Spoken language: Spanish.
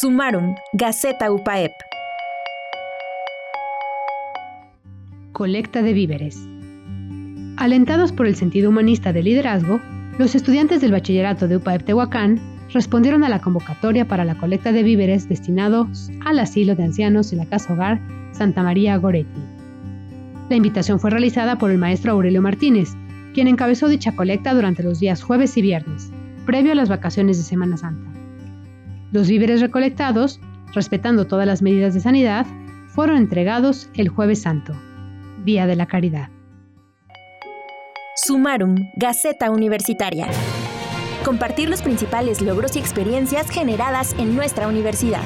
Sumarum, Gaceta UPAEP. Colecta de víveres. Alentados por el sentido humanista del liderazgo, los estudiantes del bachillerato de UPAEP Tehuacán respondieron a la convocatoria para la colecta de víveres destinados al asilo de ancianos y la casa hogar Santa María Goretti. La invitación fue realizada por el maestro Aurelio Martínez, quien encabezó dicha colecta durante los días jueves y viernes, previo a las vacaciones de Semana Santa. Los víveres recolectados, respetando todas las medidas de sanidad, fueron entregados el jueves santo, Día de la Caridad. Sumarum, Gaceta Universitaria. Compartir los principales logros y experiencias generadas en nuestra universidad.